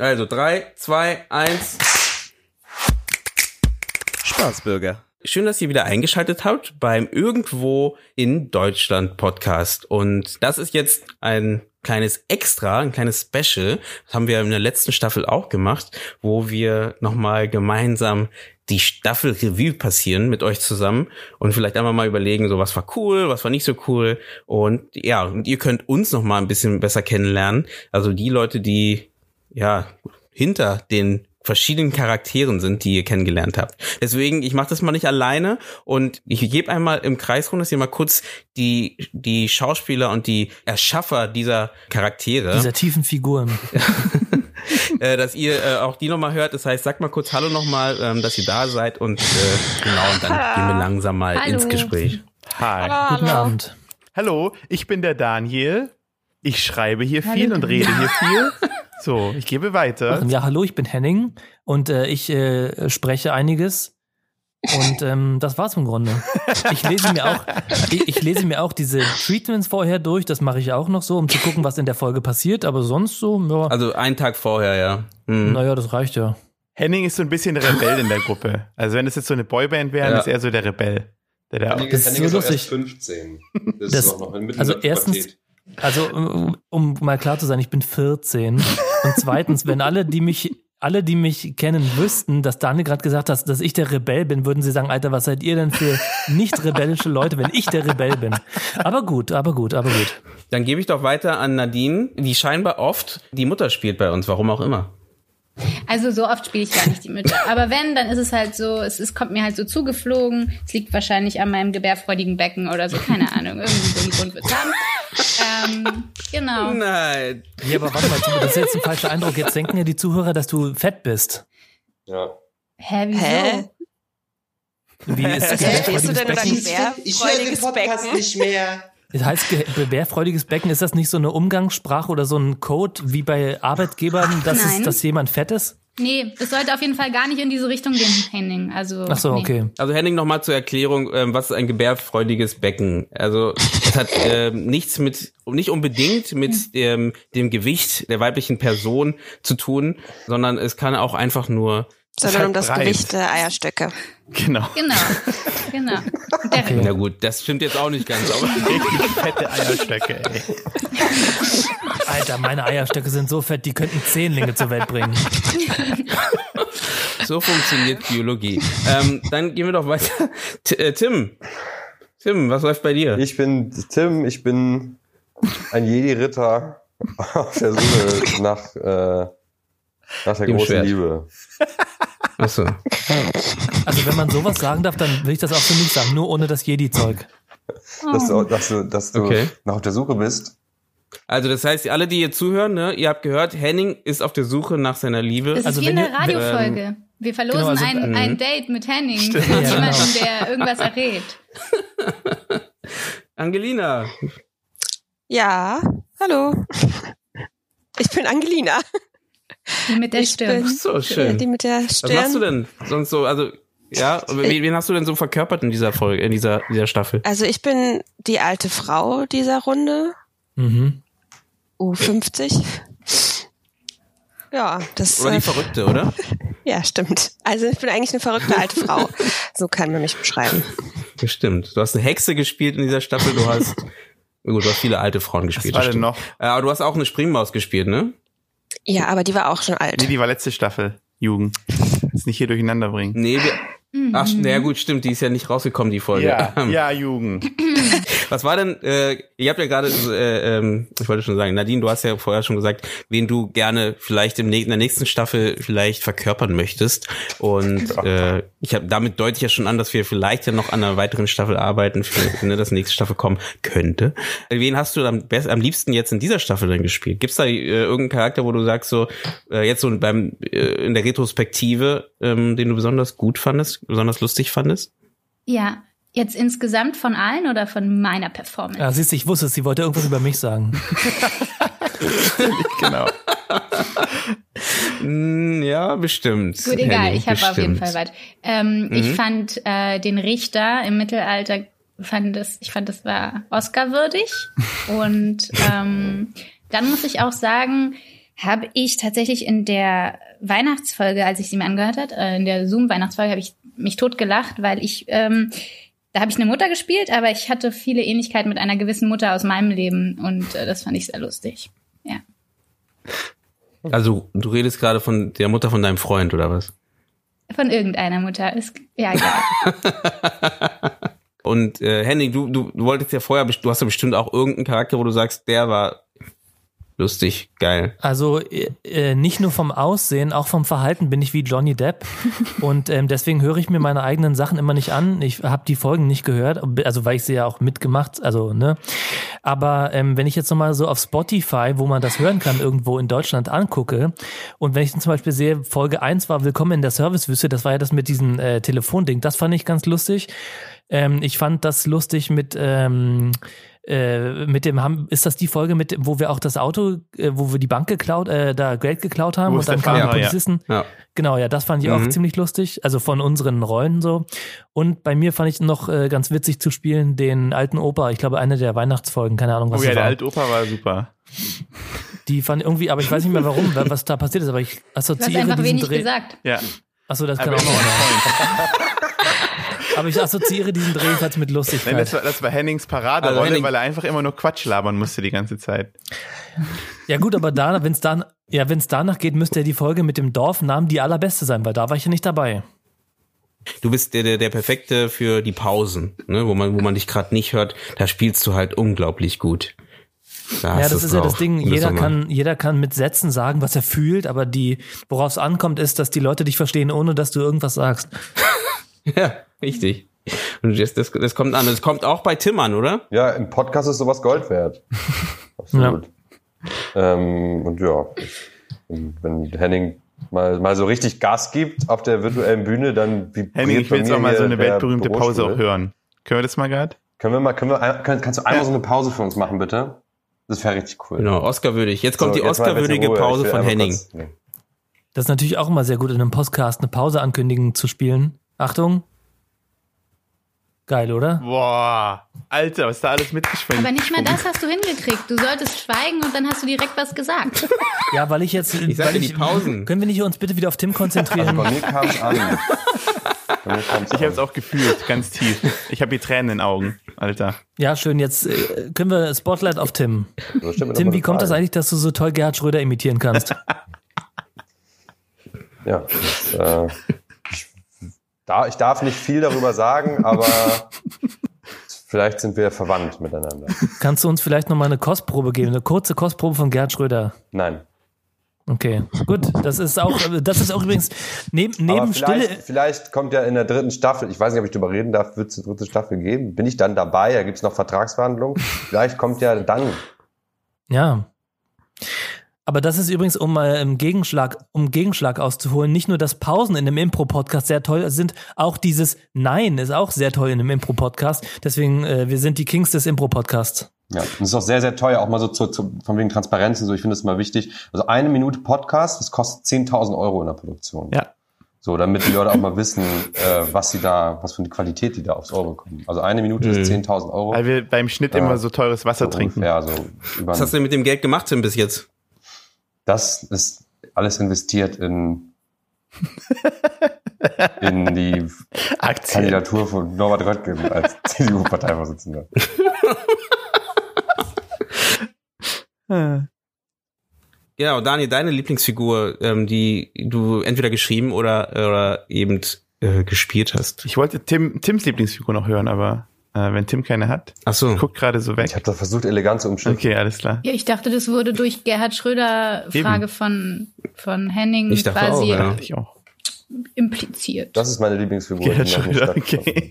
Also drei, zwei, eins. Spaßbürger. Schön, dass ihr wieder eingeschaltet habt beim Irgendwo in Deutschland Podcast. Und das ist jetzt ein kleines Extra, ein kleines Special. Das haben wir in der letzten Staffel auch gemacht, wo wir nochmal gemeinsam die Staffel Revue passieren mit euch zusammen und vielleicht einmal mal überlegen, so was war cool, was war nicht so cool. Und ja, und ihr könnt uns nochmal ein bisschen besser kennenlernen. Also die Leute, die ja hinter den verschiedenen Charakteren sind, die ihr kennengelernt habt. Deswegen, ich mache das mal nicht alleine und ich gebe einmal im Kreis rum, dass ihr mal kurz die, die Schauspieler und die Erschaffer dieser Charaktere. Dieser tiefen Figuren. äh, dass ihr äh, auch die nochmal hört. Das heißt, sagt mal kurz Hallo nochmal, ähm, dass ihr da seid und äh, genau, und dann gehen wir langsam mal Hallo. ins Gespräch. Hi. Hallo. Guten Abend. Hallo, ich bin der Daniel. Ich schreibe hier Hallo, viel und rede hier viel. So, ich gebe weiter. Ja, hallo, ich bin Henning und äh, ich äh, spreche einiges. Und ähm, das war's im Grunde. Ich lese mir auch, ich, ich lese mir auch diese Treatments vorher durch. Das mache ich auch noch so, um zu gucken, was in der Folge passiert. Aber sonst so, ja, Also einen Tag vorher, ja. Hm. naja, das reicht ja. Henning ist so ein bisschen der Rebell in der Gruppe. Also wenn es jetzt so eine Boyband wäre, Ja. ist er so der Rebell. Der da Henning, Das ist Henning so ist auch erst lustig. 15. Das, Das- ist auch noch in Mitte also erstens- Pubertät. Also, um, um mal klar zu sein, ich bin 14. Und zweitens, wenn alle, die mich, alle, die mich kennen, wüssten, dass Daniel gerade gesagt hat, dass ich der Rebell bin, würden sie sagen, Alter, was seid ihr denn für nicht rebellische Leute, wenn ich der Rebell bin? Aber gut, aber gut, aber gut. Dann gebe ich doch weiter an Nadine, die scheinbar oft die Mutter spielt bei uns, warum auch immer. Also so oft spiele ich gar nicht die Mütter. Aber wenn, dann ist es halt so, es, es kommt mir halt so zugeflogen. Es liegt wahrscheinlich an meinem gebärfreudigen Becken oder so, keine Ahnung. Irgendwie so einen Grund wird haben. Ähm, genau. Nein. Ja, aber warte mal, das ist jetzt ein falscher Eindruck. Jetzt denken ja die Zuhörer, dass du fett bist. Ja. Hä, wieso? Hä? Wie ist das? Verstehst du denn Becken? nicht? Ich höre den Podcast Becken. nicht mehr. Das heißt, ge- gebärfreudiges Becken, ist das nicht so eine Umgangssprache oder so ein Code wie bei Arbeitgebern, dass, es, Nein. dass jemand fett ist? Nee, es sollte auf jeden Fall gar nicht in diese Richtung gehen, Henning. Also, Ach so, nee. okay. Also Henning nochmal zur Erklärung, ähm, was ist ein gebärfreudiges Becken? Also es hat ähm, nichts mit, nicht unbedingt mit dem, dem Gewicht der weiblichen Person zu tun, sondern es kann auch einfach nur Sondern um das breit. Gewicht der Eierstöcke. Genau. Genau, genau. Der, Na gut, das stimmt jetzt auch nicht ganz, aber fette Eierstöcke, ey. Alter, meine Eierstöcke sind so fett, die könnten Zehnlinge zur Welt bringen. so funktioniert Biologie. Ähm, dann gehen wir doch weiter. T äh, Tim, Tim, was läuft bei dir? Ich bin Tim, ich bin ein Jedi-Ritter auf der Suche nach, äh, nach der Dem großen Schwert. Liebe. Achso. Also wenn man sowas sagen darf, dann will ich das auch für mich sagen, nur ohne das Jedi-Zeug. Dass du, dass du, dass du Okay. noch auf der Suche bist. Also das heißt, alle, die hier zuhören, ne, ihr habt gehört, Henning ist auf der Suche nach seiner Liebe. das ist Also wie eine Radiofolge. Wir verlosen Genau, also- ein, Mhm. ein Date mit Henning. Stimmt. Mit Ja, jemandem, genau. der irgendwas errät. Angelina, Ja, hallo. Ich bin Angelina. Die mit der Ich Stirn. bin so schön. die mit der Was machst du Stirn. denn sonst so? Also ja, wen, wen hast du denn so verkörpert in dieser Folge, in dieser dieser Staffel? Also ich bin die alte Frau dieser Runde. Mhm. U50. Ja, das Oder die äh, Verrückte, oder? ja stimmt. Also ich bin eigentlich eine verrückte alte Frau. So kann man mich beschreiben. Bestimmt. Du hast eine Hexe gespielt in dieser Staffel. Du hast gut, du hast viele alte Frauen Was gespielt. war das denn stimmt. noch? Äh, Aber du hast auch eine Springmaus gespielt, ne? Ja, aber die war auch schon Nee, alt. die war letzte Staffel. Jugend. Jetzt nicht hier durcheinander bringen. Nee, wir. Ach, na ja, gut, stimmt, die ist ja nicht rausgekommen, die Folge. Ja, Ähm, ja, Jugend. Was war denn, äh, ihr habt ja gerade, äh, ähm, ich wollte schon sagen, Nadine, du hast ja vorher schon gesagt, wen du gerne vielleicht im, in der nächsten Staffel vielleicht verkörpern möchtest. Und äh, ich habe damit deute ich ja schon an, dass wir vielleicht ja noch an einer weiteren Staffel arbeiten, für, ne, dass nächste Staffel kommen könnte. Wen hast du am, best, am liebsten jetzt in dieser Staffel denn gespielt? Gibt's da äh, irgendeinen Charakter, wo du sagst, so äh, jetzt so beim äh, in der Retrospektive, ähm, den du besonders gut fandest, besonders lustig fandest? Ja, jetzt insgesamt von allen oder von meiner Performance? Ja, siehst du, ich wusste es, sie wollte irgendwas über mich sagen. Genau. Mm, ja, bestimmt. Gut, egal, Henning, ich habe auf jeden. Fall was. Ähm, Mhm. Ich fand äh, den Richter im Mittelalter, fand das, ich fand, das war Oscar-würdig. Und ähm, dann muss ich auch sagen, habe ich tatsächlich in der Weihnachtsfolge, als ich sie mir angehört hat, äh, in der Zoom-Weihnachtsfolge, habe ich mich totgelacht, weil ich, ähm, da habe ich eine Mutter gespielt, aber ich hatte viele Ähnlichkeiten mit einer gewissen Mutter aus meinem Leben und äh, das fand ich sehr lustig. Ja. Also du redest gerade von der Mutter von deinem Freund oder was? Von irgendeiner Mutter. Ist, ja, egal. Und äh, Henning, du, du, du wolltest ja vorher, du hast ja bestimmt auch irgendeinen Charakter, wo du sagst, der war lustig, geil. Also äh, äh, nicht nur vom Aussehen, auch vom Verhalten bin ich wie Johnny Depp. Und ähm, deswegen höre ich mir meine eigenen Sachen immer nicht an. Ich habe die Folgen nicht gehört, also weil ich sie ja auch mitgemacht, also ne. Aber ähm, wenn ich jetzt nochmal so auf Spotify, wo man das hören kann, irgendwo in Deutschland angucke, und wenn ich dann zum Beispiel sehe, Folge 1 war Willkommen in der Servicewüste, das war ja das mit diesem äh, Telefonding, das fand ich ganz lustig. Ähm, ich fand das lustig mit ähm, äh, mit dem haben ist das die Folge mit dem, wo wir auch das Auto äh, wo wir die Bank geklaut äh, da Geld geklaut haben Wo und dann kamen die war, ja. Polizisten Ja. genau ja das fand ich auch Mhm. ziemlich lustig also von unseren Rollen so und bei mir fand ich noch äh, ganz witzig zu spielen den alten Opa ich glaube eine der Weihnachtsfolgen keine Ahnung was Oh ja, es der war alte Opa war super. die fand irgendwie aber ich weiß nicht mehr warum wa- was da passiert ist aber ich Du hast assoziiere einfach diesen wenig Dreh gesagt. Ja, achso das kann aber auch noch. aber ich assoziiere diesen Dreh jedenfalls mit Lustigkeit Nein, das war, das war Hennings Paraderolle, Also Henning- weil er einfach immer nur Quatsch labern musste die ganze Zeit. Ja gut, aber da, wenn es dann, ja, wenn es danach geht, müsste ja die Folge mit dem Dorfnamen die allerbeste sein, weil da war ich ja nicht dabei. Du bist der, der, der Perfekte für die Pausen, ne, wo man, wo man dich gerade nicht hört. Da spielst du halt unglaublich gut. Da Ja, das ist ja das drauf. Ding. Jeder kann, jeder kann mit Sätzen sagen, was er fühlt, aber die, worauf es ankommt, ist, dass die Leute dich verstehen, ohne dass du irgendwas sagst. Ja, richtig. Und das, das, das kommt an. Das kommt auch bei Tim an, oder? Ja, im Podcast ist sowas Gold wert. Absolut. Ähm, und ja, und wenn Henning mal, mal so richtig Gas gibt auf der virtuellen Bühne, dann vibriert Henning, ich will jetzt auch mal so eine weltberühmte Pause auch hören. Können wir das mal gerade? Können wir mal, können wir, können, kannst du einmal so eine Pause für uns machen, bitte? Das wäre richtig cool. Genau, Oscar-würdig. Jetzt kommt So, die Oscar-würdige Pause von Henning. kurz- nee. Das ist natürlich auch immer sehr gut, in einem Podcast eine Pause ankündigen zu spielen. Achtung. Geil, oder? Boah, Alter, was da alles mitgeschwingt. Aber nicht mal das hast du hingekriegt. Du solltest schweigen und dann hast du direkt was gesagt. Ja, weil ich jetzt, Ich weil sagte die Pausen. Können wir nicht uns bitte wieder auf Tim konzentrieren? Bei mir kam es an. Bei mir kam's Ich habe es auch gefühlt, ganz tief. Ich habe hier Tränen in den Augen, Alter. Ja, schön. Jetzt äh, können wir Spotlight auf Tim. So, Tim, wie kommt das eigentlich, dass du so toll Gerhard Schröder imitieren kannst? Ja, das, äh, da, ich darf nicht viel darüber sagen, aber vielleicht sind wir verwandt miteinander. Kannst du uns vielleicht noch mal eine Kostprobe geben, eine kurze Kostprobe von Gerhard Schröder? Nein. Okay, gut. Das ist auch, das ist auch übrigens neben, neben aber vielleicht, Stille. vielleicht kommt ja in der dritten Staffel, ich weiß nicht, ob ich darüber reden darf, wird es eine dritte Staffel geben? Bin ich dann dabei? Da gibt es noch Vertragsverhandlungen. Vielleicht kommt ja dann. Ja. Aber das ist übrigens, um mal im Gegenschlag, um Gegenschlag auszuholen, nicht nur, dass Pausen in einem Impro-Podcast sehr toll sind, auch dieses Nein ist auch sehr toll in einem Impro-Podcast. Deswegen, äh, wir sind die Kings des Impro-Podcasts. Ja, und es ist auch sehr, sehr teuer, auch mal so zu, zu, von wegen Transparenz und so. Ich finde das immer wichtig. Also eine Minute Podcast, das kostet 10.000 Euro in der Produktion. Ja. So, damit die Leute auch mal wissen, äh, was sie da, was für eine Qualität die da aufs Ohr bekommen. Also eine Minute Mhm. ist 10.000 Euro. Weil wir beim Schnitt Ja. immer so teures Wasser So trinken. ungefähr, so über Was hast du denn mit dem Geld gemacht, Tim, bis jetzt? Das ist alles investiert in, in die Aktien. Kandidatur von Norbert Röttgen als CDU-Parteivorsitzender. Genau, Daniel, deine Lieblingsfigur, ähm, die du entweder geschrieben oder, oder eben äh, gespielt hast. Ich wollte Tim, Tims Lieblingsfigur noch hören, aber äh, wenn Tim keine hat, Ach so. guckt gerade so Ich weg. habe da versucht, elegant zu umschiffen. Okay, alles klar. Ja, ich dachte, das wurde durch Gerhard Schröder Frage von, von Henning Ich dachte quasi auch, ja. Ich auch. impliziert. Das ist meine Lieblingsfigur. Gerhard Schröder, okay.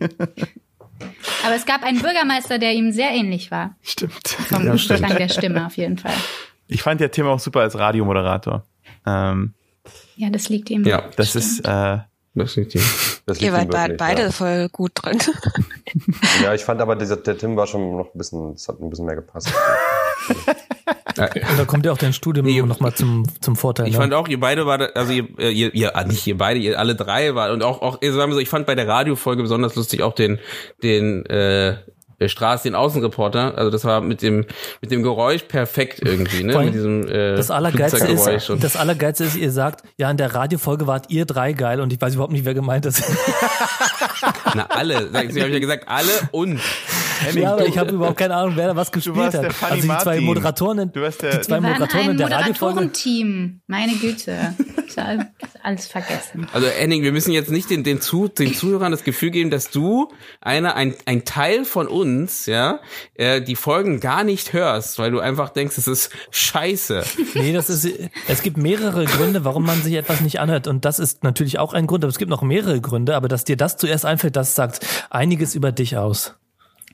Aber es gab einen Bürgermeister, der ihm sehr ähnlich war. Stimmt. Vom Ja, stimmt. Klang der Stimme auf jeden Fall. Ich fand ja Tim auch super als Radiomoderator. Ähm, Ja, das liegt ihm. Ja, das ist, äh, Das ist die. Das Ihr liegt ihm wart wirklich, beide Ja. voll gut drin. ja, ich fand aber, dieser, der Tim war schon noch ein bisschen, das hat ein bisschen mehr gepasst. Und da kommt ja auch dein Studium Nee, noch mal zum, zum Vorteil. Ich ne? fand auch, ihr beide war, also ihr, äh, ihr, ihr, ah, nicht ihr beide, ihr alle drei war und auch, auch, sagen wir so, ich fand bei der Radiofolge besonders lustig auch den, den, äh, äh, Straße den Außenreporter. Also das war mit dem mit dem Geräusch perfekt irgendwie, ne? Mit diesem äh, Das Allergeilste Flugzeuggeräusch ist, und- das Allergeilste ist, ihr sagt, ja, in der Radiofolge wart ihr drei geil und ich weiß überhaupt nicht, wer gemeint ist. Na alle, sag ich, habe ich ja gesagt, alle und ja, aber ich habe überhaupt keine Ahnung, wer da was gespielt hat. Also die zwei. Moderatoren, in- Du warst der- die zwei Wir Moderatoren ein in der Radiofolge. Moderatorenteam. Meine Güte. Ich hab alles vergessen. Also Henning, wir müssen jetzt nicht den, den, Zu, den Zuhörern das Gefühl geben, dass du einer, ein, ein Teil von uns, ja, äh, die Folgen gar nicht hörst, weil du einfach denkst, es ist scheiße. Nee, das ist, es gibt mehrere Gründe, warum man sich etwas nicht anhört. Und das ist natürlich auch ein Grund, aber es gibt noch mehrere Gründe. Aber dass dir das zuerst einfällt, das sagt einiges über dich aus.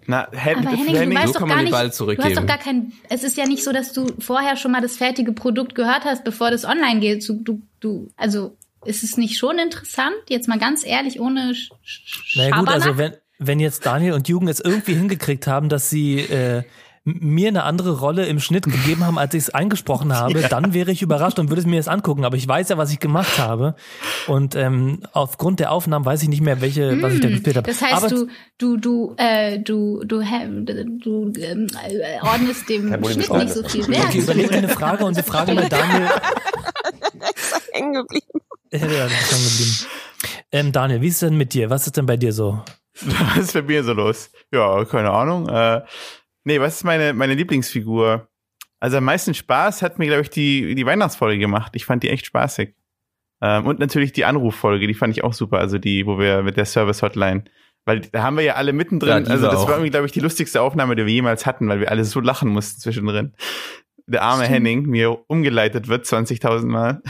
Na, Hen Aber Henning, du Henning, weißt so doch gar nicht, Ball du hast doch gar kein, es ist ja nicht so, dass du vorher schon mal das fertige Produkt gehört hast, bevor das online geht. Du, du, du also, ist es nicht schon interessant? Jetzt mal ganz ehrlich, ohne Sch- Sch- Naja gut, Schabernack? also wenn, wenn jetzt Daniel und Jugend es irgendwie hingekriegt haben, dass sie äh, mir eine andere Rolle im Schnitt gegeben haben, als ich es eingesprochen habe, dann wäre ich überrascht und würde es mir jetzt angucken. Aber ich weiß ja, was ich gemacht habe. Und ähm, aufgrund der Aufnahmen weiß ich nicht mehr, welche, was ich da gespielt habe. Das heißt, Aber du, du, du, äh, du, du, du ähm, äh, ordnest dem Schnitt nicht so viel. Wert. Okay, überleg mir eine Frage und die Frage mal Daniel. Hängen geblieben. Ja, ja, schon geblieben. Ähm, Daniel, wie ist es denn mit dir? Was ist denn bei dir so? was ist bei mir so los? Ja, keine Ahnung. Äh, nee, was ist meine, meine Lieblingsfigur? Also am meisten Spaß hat mir, glaube ich, die, die Weihnachtsfolge gemacht. Ich fand die echt spaßig. Ähm, und natürlich die Anruffolge, die fand ich auch super. Also die, wo wir mit der Service-Hotline. Weil da haben wir ja alle Ja, mittendrin. die also das auch. war irgendwie, glaube ich, die lustigste Aufnahme, die wir jemals hatten, weil wir alle so lachen mussten zwischendrin. Der arme Henning mir umgeleitet wird 20.000 Mal.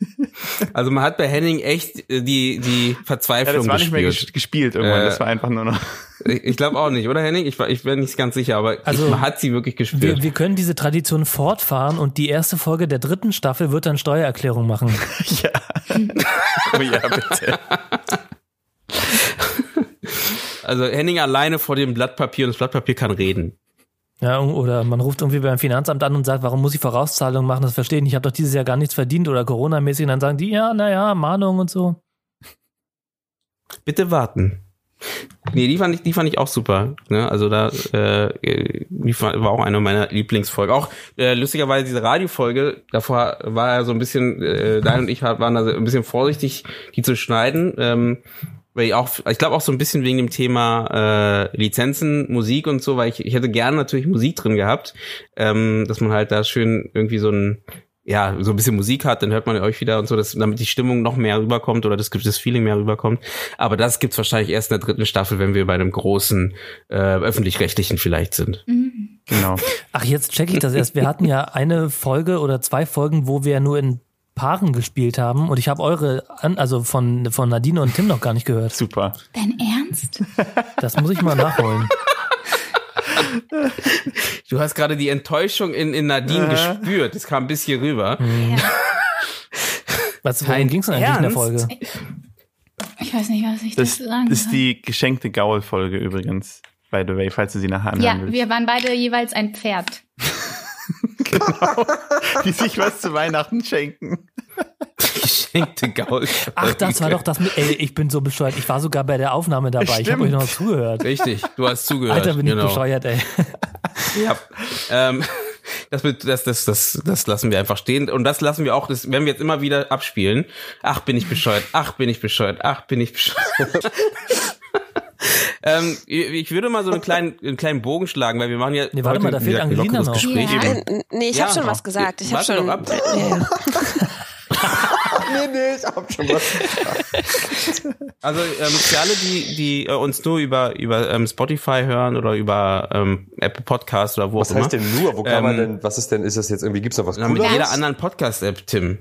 Also man hat bei Henning echt äh, die, die Ja, Verzweiflung das war nicht mehr gespürt. gespielt irgendwann. Äh, das war einfach nur noch. Ich, ich glaube auch nicht, oder Henning? Ich, war- ich bin nicht ganz sicher, aber Also, ich, man hat sie wirklich gespürt. Wir, wir können diese Tradition fortfahren und die erste Folge der dritten Staffel wird dann Steuererklärung machen. ja. oh ja, bitte. also Henning alleine vor dem Blatt Papier und das Blatt Papier kann reden. Ja, oder man ruft irgendwie beim Finanzamt an und sagt, warum muss ich Vorauszahlungen machen? Das verstehe ich nicht. Ich habe doch dieses Jahr gar nichts verdient oder Corona-mäßig. Und dann sagen die, ja, naja, Mahnung und so. Bitte warten. Nee, die fand ich, die fand ich auch super. Ne? Also da, äh, die war auch eine meiner Lieblingsfolgen. Auch äh, lustigerweise diese Radiofolge, davor war ja so ein bisschen, äh, Daniel und ich waren da ein bisschen vorsichtig, die zu schneiden. Ähm, weil ich auch, ich glaube auch so ein bisschen wegen dem Thema äh, Lizenzen, Musik und so, weil ich, ich hätte gerne natürlich Musik drin gehabt, ähm, dass man halt da schön irgendwie so ein ja, so ein bisschen Musik hat, dann hört man euch wieder und so, dass, damit die Stimmung noch mehr rüberkommt oder das, das Feeling mehr rüberkommt. Aber das gibt's wahrscheinlich erst in der dritten Staffel, wenn wir bei einem großen äh, öffentlich-rechtlichen vielleicht sind. Genau. Ach, jetzt check ich das erst. Wir hatten ja eine Folge oder zwei Folgen, wo wir nur in Paaren gespielt haben und ich habe eure, an, also von, von Nadine und Tim noch gar nicht gehört. Super. Dein Ernst? Das muss ich mal nachholen. Du hast gerade die Enttäuschung in, in Nadine gespürt. Das kam bis hier rüber. Ja. Was, worum ging es denn eigentlich in der? Folge? Ich weiß nicht, was ich Das dazu sagen ist soll. die geschenkte Gaul-Folge übrigens. By the way, falls du sie nachher anhören Ja, willst. wir waren beide jeweils ein Pferd. Die sich was zu Weihnachten schenken. Geschenkte Gaul. Ach, das war doch das mit, ey, ich bin so bescheuert. Ich war sogar bei der Aufnahme dabei. Ich habe Stimmt. euch noch zugehört. Richtig, du hast zugehört. Alter, bin ich genau. bescheuert, ey. Ja. Ähm, das, wird- das, das, das, das lassen wir einfach stehen. Und das lassen wir auch, das werden wir jetzt immer wieder abspielen. Ach, bin ich bescheuert. Ach, bin ich bescheuert. Ach, bin ich bescheuert. ähm, ich würde mal so einen kleinen, einen kleinen Bogen schlagen, weil wir machen ja Nee, warte heute mal, da fehlt Angelina lockeres noch. Gespräch. Ja. Nee, ich Ja, habe schon was gesagt. Ich habe schon. doch ab. Ja, ja. Nee, nee, ich hab schon was. Also ähm, für alle, die, die äh, uns nur über, über ähm, Spotify hören oder über ähm, Apple Podcast oder wo Was auch immer. heißt denn nur? Wo kann man Ähm, denn, was ist denn, ist das jetzt irgendwie, gibt's noch was Na, mit jeder anderen Podcast-App, Tim.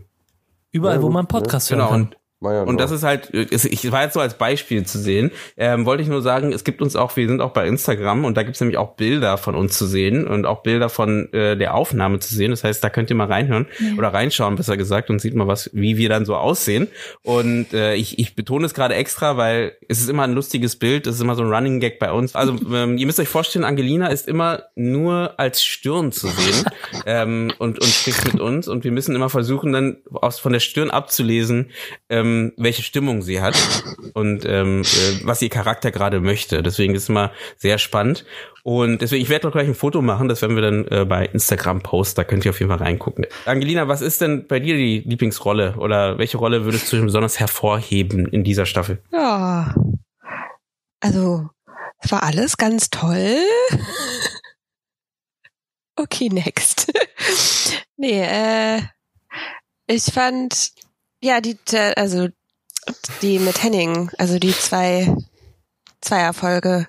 Überall, wo man Podcast hören Genau. kann. Und War ja Und das ist halt, ich war jetzt so als Beispiel zu sehen, ähm, wollte ich nur sagen, es gibt uns auch, wir sind auch bei Instagram und da gibt's nämlich auch Bilder von uns zu sehen und auch Bilder von äh, der Aufnahme zu sehen. Das heißt, da könnt ihr mal reinhören oder reinschauen, besser gesagt, und sieht mal was, wie wir dann so aussehen. Und äh, ich, ich betone es gerade extra, weil es ist immer ein lustiges Bild, es ist immer so ein Running Gag bei uns. Also ähm, ihr müsst euch vorstellen, Angelina ist immer nur als Stirn zu sehen ähm, und, und spricht mit uns und wir müssen immer versuchen, dann aus von der Stirn abzulesen, ähm, ähm, welche Stimmung sie hat und ähm, äh, was ihr Charakter gerade möchte. Deswegen ist es immer sehr spannend. Und deswegen, ich werde doch gleich ein Foto machen, das werden wir dann äh, bei Instagram posten, da könnt ihr auf jeden Fall reingucken. Angelina, was ist denn bei dir die Lieblingsrolle oder welche Rolle würdest du besonders hervorheben in dieser Staffel? Ja. Also, es war alles ganz toll. Okay, next. nee, äh, ich fand, ja, die, also, die mit Henning, also die zwei, Zweierfolge.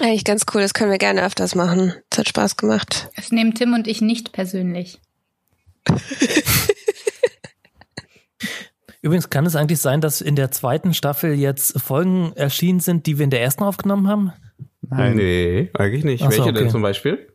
Eigentlich ganz cool, das können wir gerne öfters machen. Es hat Spaß gemacht. Das nehmen Tim und ich nicht persönlich. Übrigens kann es eigentlich sein, dass in der zweiten Staffel jetzt Folgen erschienen sind, die wir in der ersten aufgenommen haben? Nein. Nee, eigentlich nicht. Ach so, Welche denn okay. zum Beispiel?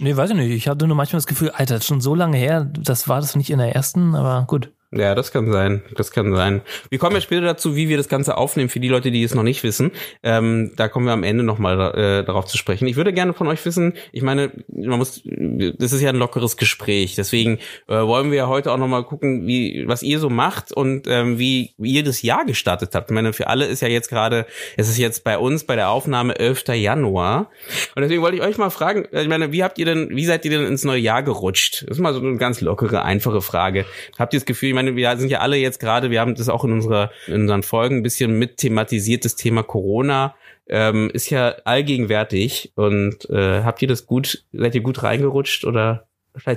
Nee, weiß ich nicht. Ich hatte nur manchmal das Gefühl, Alter, schon so lange her, das war das nicht in der ersten, aber gut. Ja, das kann sein. Das kann sein. Wir kommen ja später dazu, wie wir das Ganze aufnehmen, für die Leute, die es noch nicht wissen. Ähm, da kommen wir am Ende nochmal äh, darauf zu sprechen. Ich würde gerne von euch wissen, ich meine, man muss, das ist ja ein lockeres Gespräch, deswegen äh, wollen wir ja heute auch nochmal gucken, wie, was ihr so macht und ähm, wie, wie ihr das Jahr gestartet habt. Ich meine, für alle ist ja jetzt gerade, es ist jetzt bei uns bei der Aufnahme 11. Januar. Und deswegen wollte ich euch mal fragen, äh, ich meine, wie habt ihr denn, wie seid ihr denn ins neue Jahr gerutscht? Das ist mal so eine ganz lockere, einfache Frage. Habt ihr das Gefühl, meine, wir sind ja alle jetzt gerade, wir haben das auch in unserer, in unseren Folgen ein bisschen mit thematisiert, das Thema Corona. Ähm, ist ja allgegenwärtig und äh, habt ihr das gut, seid ihr gut reingerutscht oder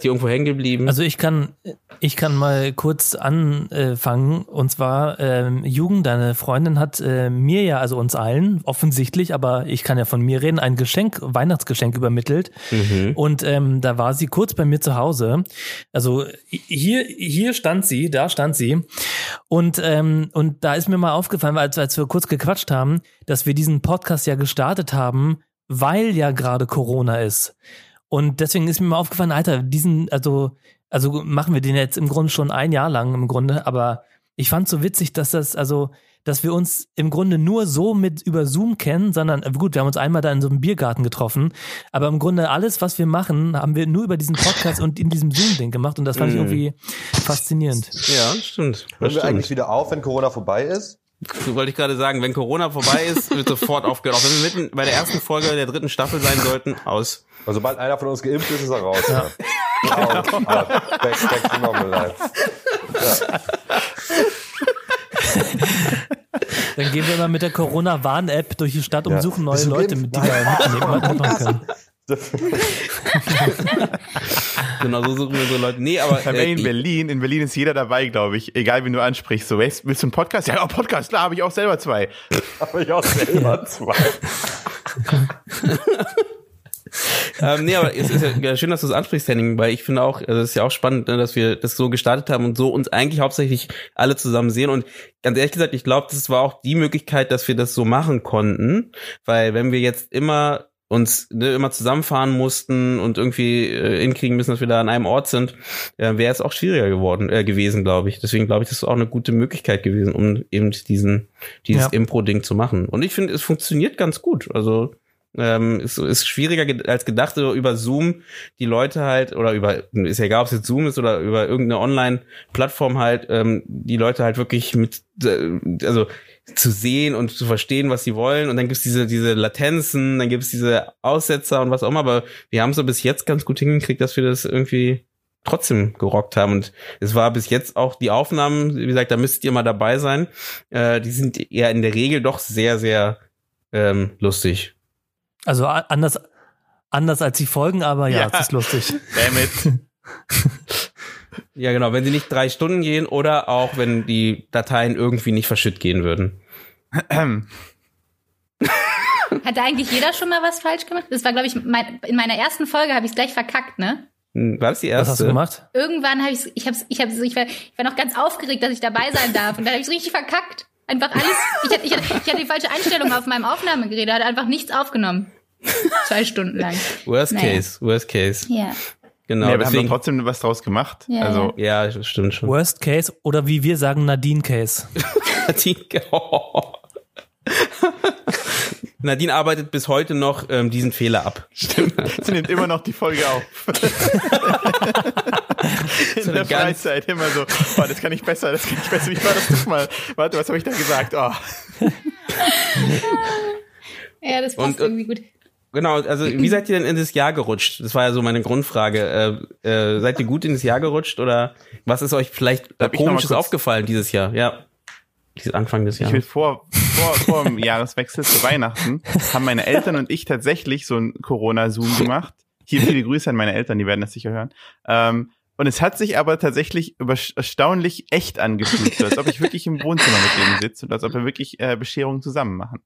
ihr irgendwo hängen geblieben? Also ich kann, ich kann mal kurz anfangen. Und zwar, ähm, Jugend, deine Freundin hat äh, mir ja, also uns allen, offensichtlich, aber ich kann ja von mir reden, ein Geschenk, Weihnachtsgeschenk übermittelt. mhm. Und ähm, da war sie kurz bei mir zu Hause. Also hier, hier stand sie, da stand sie. Und, ähm, und da ist mir mal aufgefallen, als, als wir kurz gequatscht haben, dass wir diesen Podcast ja gestartet haben, weil ja gerade Corona ist. Und deswegen ist mir mal aufgefallen, Alter, diesen, also, also machen wir den jetzt im Grunde schon ein Jahr lang im Grunde, aber ich fand so witzig, dass das, also, dass wir uns im Grunde nur so mit über Zoom kennen, sondern äh, gut, wir haben uns einmal da in so einem Biergarten getroffen, aber im Grunde alles, was wir machen, haben wir nur über diesen Podcast und in diesem Zoom-Ding gemacht und das fand ich Mhm. irgendwie faszinierend. Ja, stimmt. Hören wir eigentlich stimmt. wieder auf, wenn Corona vorbei ist? So wollte ich gerade sagen, wenn Corona vorbei ist, wird sofort aufgehört. Auch wenn wir mitten bei der ersten Folge der dritten Staffel sein sollten, aus. Und sobald einer von uns geimpft ist, ist er raus. Ja. Ja. Back, back to normal life. Dann gehen wir mal mit der Corona-Warn-App durch die Stadt und Ja. suchen neue Bist Leute, mit die wir mitnehmen, können. Genau, so suchen wir so Leute. Nee, aber äh, in Berlin, in Berlin ist jeder dabei, glaube ich. Egal, wen du ansprichst. So, willst, willst du einen Podcast? Ja, oh, Podcast, klar, habe ich auch selber zwei. Habe ich auch selber zwei. ähm, nee, aber es ist ja ja schön, dass du es ansprichst, Henning, weil ich finde auch, also es ist ja auch spannend, ne, dass wir das so gestartet haben und so uns eigentlich hauptsächlich alle zusammen sehen. Und ganz ehrlich gesagt, ich glaube, das war auch die Möglichkeit, dass wir das so machen konnten, weil wenn wir jetzt immer uns ne, immer zusammenfahren mussten und irgendwie äh, hinkriegen müssen, dass wir da an einem Ort sind, äh, wäre es auch schwieriger geworden äh, gewesen, glaube ich. Deswegen glaube ich, das ist auch eine gute Möglichkeit gewesen, um eben diesen dieses Ja. Impro-Ding zu machen. Und ich finde, es funktioniert ganz gut. Also ähm, ist, ist schwieriger ge- als gedacht, so über Zoom die Leute halt, oder über, ist ja egal, ob es jetzt Zoom ist oder über irgendeine Online-Plattform halt, ähm, die Leute halt wirklich mit, äh, also zu sehen und zu verstehen, was sie wollen. Und dann gibt's diese, diese Latenzen, dann gibt's diese Aussetzer und was auch immer. Aber wir haben so bis jetzt ganz gut hingekriegt, dass wir das irgendwie trotzdem gerockt haben. Und es war bis jetzt auch die Aufnahmen, wie gesagt, da müsst ihr mal dabei sein. Äh, die sind eher in der Regel doch sehr, sehr ähm, lustig. Also anders, anders als die Folgen, aber ja, Ja. es ist lustig. Damit. Ja, genau, wenn sie nicht drei Stunden gehen oder auch wenn die Dateien irgendwie nicht verschütt gehen würden. Hat da eigentlich jeder schon mal was falsch gemacht? Das war, glaube ich, mein, in meiner ersten Folge habe ich es gleich verkackt, ne? Hm, War das die Was erste? hast du gemacht? Irgendwann habe ich, ich habe, ich habe, ich war, ich war noch ganz aufgeregt, dass ich dabei sein darf, und dann habe ich es richtig verkackt. Einfach alles. Ich hatte, ich, hatte, ich hatte die falsche Einstellung auf meinem Aufnahmegerät, da hat einfach nichts aufgenommen. Zwei Stunden lang. Worst Naja. case, worst case. Ja. Genau, ja, wir haben deswegen. trotzdem was draus gemacht. Ja, also, Ja, das stimmt schon. Worst Case oder wie wir sagen, Nadine Case. Nadine, oh. Nadine arbeitet bis heute noch ähm, diesen Fehler ab. stimmt. Sie nimmt immer noch die Folge auf. In So der Freizeit immer so, oh, das kann ich besser, das kann ich besser. Wie war das doch mal? Warte, was habe ich da gesagt? Oh. Ja, das passt Und, äh, irgendwie gut. Genau, also wie seid ihr denn in das Jahr gerutscht? Das war ja so meine Grundfrage. Äh, äh, seid ihr gut in das Jahr gerutscht oder was ist euch vielleicht Darf komisches aufgefallen dieses Jahr? Ja. Dieses Anfang des Ich will Jahres. vor, vor, vor dem Jahreswechsel zu Weihnachten haben meine Eltern und ich tatsächlich so ein Corona-Zoom gemacht. Hier viele Grüße an meine Eltern, die werden das sicher hören. Ähm, und es hat sich aber tatsächlich erstaunlich echt angefühlt, so als ob ich wirklich im Wohnzimmer mit denen sitze und als ob wir wirklich äh, Bescherungen zusammen machen.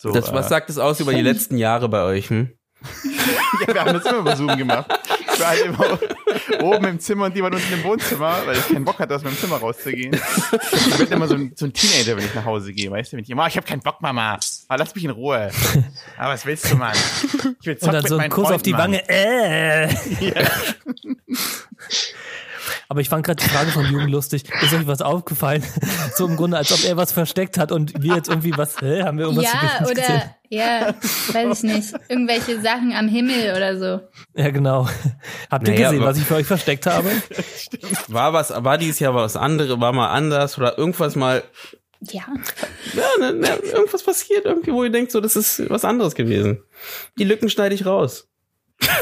So, Das, was äh, sagt es aus über die letzten Jahre bei euch? Hm? Ja, wir haben das immer über Zoom gemacht. Ich war halt immer oben im Zimmer und die waren unten im Wohnzimmer, weil ich keinen Bock hatte, aus meinem Zimmer rauszugehen. Ich bin immer so ein, so ein Teenager, wenn ich nach Hause gehe, weißt du? Wenn ich immer, oh, ich habe keinen Bock, Mama. Ah, lass mich in Ruhe. Aber was willst du, Mann? Ich will Und zocken dann mit so ein meinen Kuss auf die Freunden, Wange. Äh. Ja. Aber ich fand gerade die Frage von Jugend lustig. Ist euch was aufgefallen? So im Grunde, als ob er was versteckt hat und wir jetzt irgendwie was, hä, haben wir irgendwas Ja, nicht gesehen? oder, ja, weiß ich nicht. Irgendwelche Sachen am Himmel oder so. Ja, genau. Habt ihr Naja, gesehen, was ich für euch versteckt habe? War was, war dieses Jahr was anderes, war mal anders oder irgendwas mal, Ja. ja, ne, ne, irgendwas passiert irgendwie, wo ihr denkt, so, das ist was anderes gewesen. Die Lücken schneide ich raus.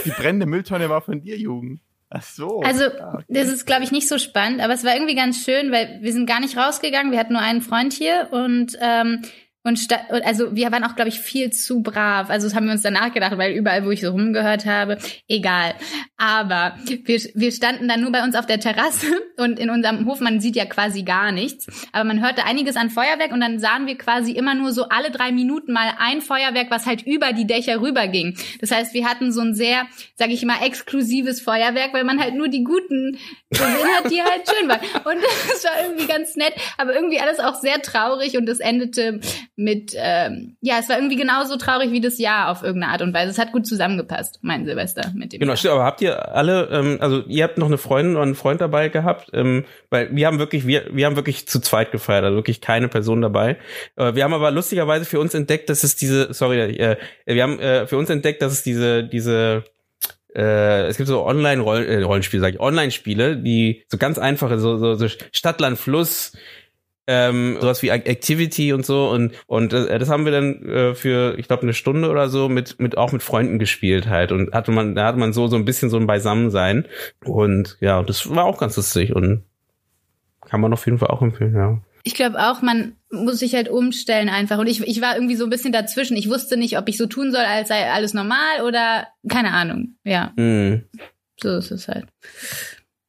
Die brennende Mülltonne war von dir, Jugend. Ach so. Also, Ah, okay. das ist, glaube ich, nicht so spannend, aber es war irgendwie ganz schön, weil wir sind gar nicht rausgegangen. Wir hatten nur einen Freund hier und ähm, und sta und also wir waren auch, glaube ich, viel zu brav. Also das haben wir uns danach gedacht, weil überall, wo ich so rumgehört habe, egal. Aber wir, wir standen dann nur bei uns auf der Terrasse und in unserem Hof, man sieht ja quasi gar nichts. Aber man hörte einiges an Feuerwerk und dann sahen wir quasi immer nur so alle drei Minuten mal ein Feuerwerk, was halt über die Dächer rüberging. Das heißt, wir hatten so ein sehr, sage ich mal, exklusives Feuerwerk, weil man halt nur die guten gesehen hat, die halt schön waren. Und das war irgendwie ganz nett, aber irgendwie alles auch sehr traurig und es endete mit, ähm, ja, es war irgendwie genauso traurig wie das Jahr auf irgendeine Art und Weise. Es hat gut zusammengepasst, mein Silvester mit dem. Genau, Jahr. stimmt, aber habt ihr alle, ähm, also ihr habt noch eine Freundin oder einen Freund dabei gehabt, ähm, weil wir haben wirklich, wir, wir haben wirklich zu zweit gefeiert, also wirklich keine Person dabei. Äh, wir haben aber lustigerweise für uns entdeckt, dass es diese, sorry, äh, wir haben äh, für uns entdeckt, dass es diese, diese äh, es gibt so Online-Rollenspiele, äh, Rollenspiele, sag ich, Online-Spiele, die so ganz einfache, so, so, so Stadt, Land, Fluss, ähm, sowas wie Activity und so und und äh, das haben wir dann äh, für ich glaube eine Stunde oder so mit mit auch mit Freunden gespielt halt und hatte man da hatte man so so ein bisschen so ein Beisammensein und ja das war auch ganz lustig und kann man auf jeden Fall auch empfehlen ja Ich glaube auch, man muss sich halt umstellen einfach. Und ich, ich war irgendwie so ein bisschen dazwischen. Ich wusste nicht, ob ich so tun soll, als sei alles normal oder keine Ahnung. Ja, mhm. so ist es halt.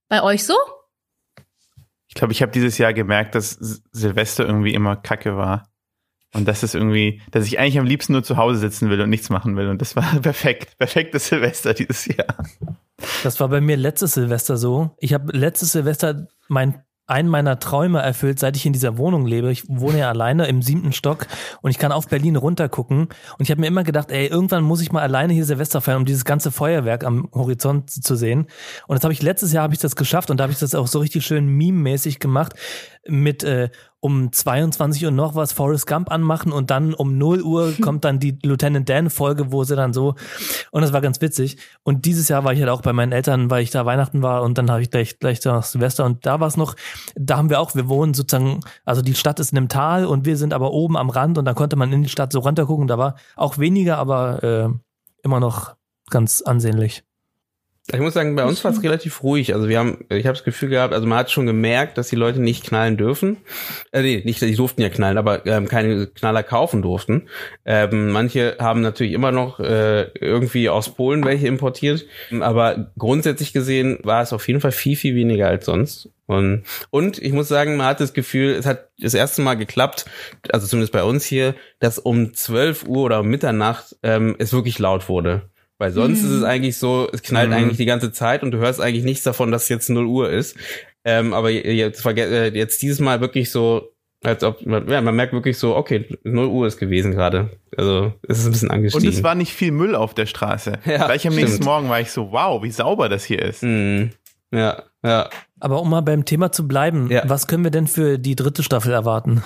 Bei euch so? Ich glaube, ich habe dieses Jahr gemerkt, dass Silvester irgendwie immer Kacke war. Und das ist irgendwie, dass ich eigentlich am liebsten nur zu Hause sitzen will und nichts machen will. Und das war perfekt. Perfektes Silvester dieses Jahr. Das war bei mir letztes Silvester so. Ich habe letztes Silvester mein einen meiner Träume erfüllt, seit ich in dieser Wohnung lebe. Ich wohne ja alleine im siebten Stock und ich kann auf Berlin runtergucken. Und ich habe mir immer gedacht, ey, irgendwann muss ich mal alleine hier Silvester feiern, um dieses ganze Feuerwerk am Horizont zu sehen. Und das habe ich letztes Jahr habe ich das geschafft und da habe ich das auch so richtig schön meme-mäßig gemacht mit äh, um 22 Uhr noch was Forrest Gump anmachen und dann um 0 Uhr kommt dann die Lieutenant Dan Folge, wo sie dann so und das war ganz witzig und dieses Jahr war ich halt auch bei meinen Eltern, weil ich da Weihnachten war und dann habe ich gleich gleich da Silvester und da war es noch, da haben wir auch, wir wohnen sozusagen, also die Stadt ist in einem Tal und wir sind aber oben am Rand und dann konnte man in die Stadt so runtergucken, da war auch weniger, aber äh, immer noch ganz ansehnlich. Ich muss sagen, bei uns war es relativ ruhig. Also wir haben, ich habe das Gefühl gehabt, also man hat schon gemerkt, dass die Leute nicht knallen dürfen. Äh, nee, nicht, die durften ja knallen, aber ähm, keine Knaller kaufen durften. Ähm, manche haben natürlich immer noch äh, irgendwie aus Polen welche importiert. Aber grundsätzlich gesehen war es auf jeden Fall viel, viel weniger als sonst. Und, und ich muss sagen, man hat das Gefühl, es hat das erste Mal geklappt, also zumindest bei uns hier, dass um 12 Uhr oder um Mitternacht ähm, es wirklich laut wurde. Weil sonst ist es eigentlich so, es knallt Mhm. eigentlich die ganze Zeit und du hörst eigentlich nichts davon, dass jetzt 0 Uhr ist. Ähm, aber jetzt, äh, jetzt dieses Mal wirklich so, als ob, ja, man merkt wirklich so, okay, 0 Uhr ist gewesen gerade. Also es ist ein bisschen Und angestiegen. es war nicht viel Müll auf der Straße. Ja, Gleich am stimmt. nächsten Morgen war ich so, wow, wie sauber das hier ist. Mhm. Ja, ja. Aber um mal beim Thema zu bleiben, Ja. was können wir denn für die dritte Staffel erwarten?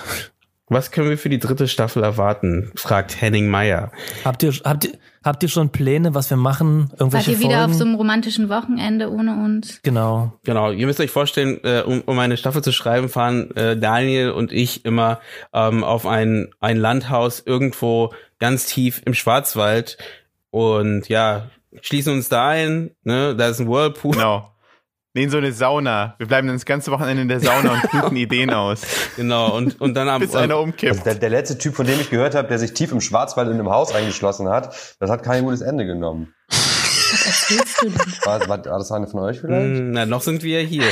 Was können wir für die dritte Staffel erwarten? fragt Henning Meyer. Habt ihr, habt ihr, habt ihr schon Pläne, was wir machen? Wart Irgendwelche ihr wieder Folgen? auf so einem romantischen Wochenende ohne uns? genau. Genau, ihr müsst euch vorstellen, äh, um, um eine Staffel zu schreiben, fahren äh, Daniel und ich immer ähm, auf ein, ein Landhaus irgendwo ganz tief im Schwarzwald und ja, schließen uns da ein, ne, da ist ein Whirlpool. Genau. Nee, in so eine Sauna. Wir bleiben dann das ganze Wochenende in der Sauna und brüten Ideen aus, Genau, und, und dann am bis einer Also umkippt. der, der letzte Typ, von dem ich gehört habe, der sich tief im Schwarzwald in einem Haus eingeschlossen hat, das hat kein gutes Ende genommen. Was erzählst du denn? War, war, war das eine von euch vielleicht? Hm, Na, noch sind wir hier.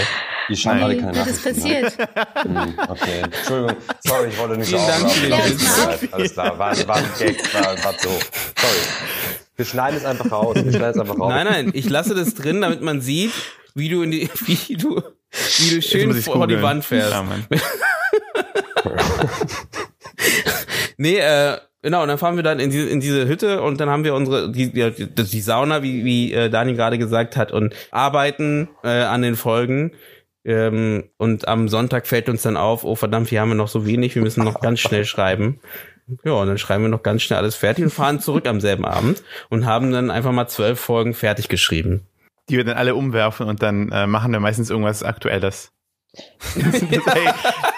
Die scheinen alle keine was ist passiert? Hm, Okay, Entschuldigung. Sorry, ich wollte nicht Vielen so leid. Alles klar, war, war ein Gag, war, war so. Sorry. Wir schneiden es einfach raus. Wir schneiden es einfach raus. Nein, nein, ich lasse das drin, damit man sieht, wie du in die, wie du, wie du schön vor die googeln. Wand fährst. Ja. Nee, äh, genau, und dann fahren wir dann in diese, in diese Hütte und dann haben wir unsere, die, die, die Sauna, wie, wie äh, Dani gerade gesagt hat, und arbeiten äh, an den Folgen. Ähm, und am Sonntag fällt uns dann auf, oh verdammt, hier haben wir noch so wenig, wir müssen noch ganz schnell schreiben. Ja, und dann schreiben wir noch ganz schnell alles fertig und fahren zurück am selben Abend und haben dann einfach mal zwölf Folgen fertig geschrieben. Die wir dann alle umwerfen und dann äh, machen wir meistens irgendwas Aktuelles. das, ey,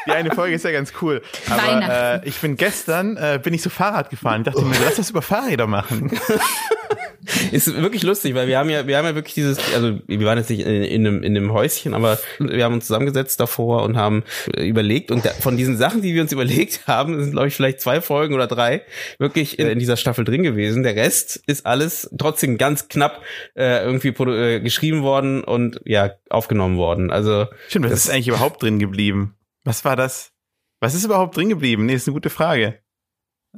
die eine Folge ist ja ganz cool. Aber äh, ich bin gestern, äh, bin ich so Fahrrad gefahren. Ich dachte mir, lass das über Fahrräder machen. Ist wirklich lustig, weil wir haben ja, wir haben ja wirklich dieses, also wir waren jetzt nicht in, in, einem, in einem Häuschen, aber wir haben uns zusammengesetzt davor und haben äh, überlegt und da, von diesen Sachen, die wir uns überlegt haben, sind glaube ich vielleicht zwei Folgen oder drei wirklich in, in dieser Staffel drin gewesen. Der Rest ist alles trotzdem ganz knapp äh, irgendwie äh, geschrieben worden und ja aufgenommen worden. Also Stimmt, was Das- ist eigentlich überhaupt drin geblieben? Was war das? Was ist überhaupt drin geblieben? Nee, ist eine gute Frage.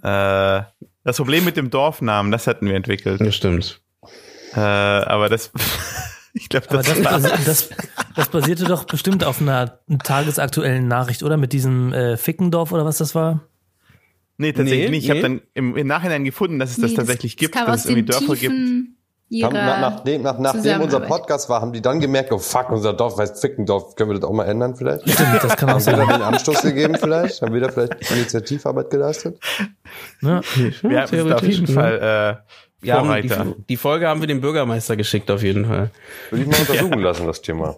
Äh, das Problem mit dem Dorfnamen, das hatten wir entwickelt. das stimmt. Äh, aber das, ich glaube, das, das, war das, das, das basierte doch bestimmt auf einer tagesaktuellen Nachricht, oder? Mit diesem äh, Fickendorf oder was das war? Nee, tatsächlich Nee, nicht. Ich habe nee. dann im, im Nachhinein gefunden, dass es das Nee, tatsächlich gibt, dass es irgendwie den Dörfer gibt. Haben, nach, nachdem, nach, nachdem unser. Podcast war, haben die dann gemerkt, oh fuck, unser Dorf heißt Fickendorf. Können wir das auch mal ändern vielleicht? Stimmt, das kann auch Haben wir da den Anstoß gegeben vielleicht? Haben wir da vielleicht Initiativarbeit geleistet? Ja. Wir es da auf jeden Theoretisch, Fall äh, haben die, Vorreiter. die Folge haben wir dem Bürgermeister geschickt auf jeden Fall. Würde ich mal untersuchen lassen, das Thema.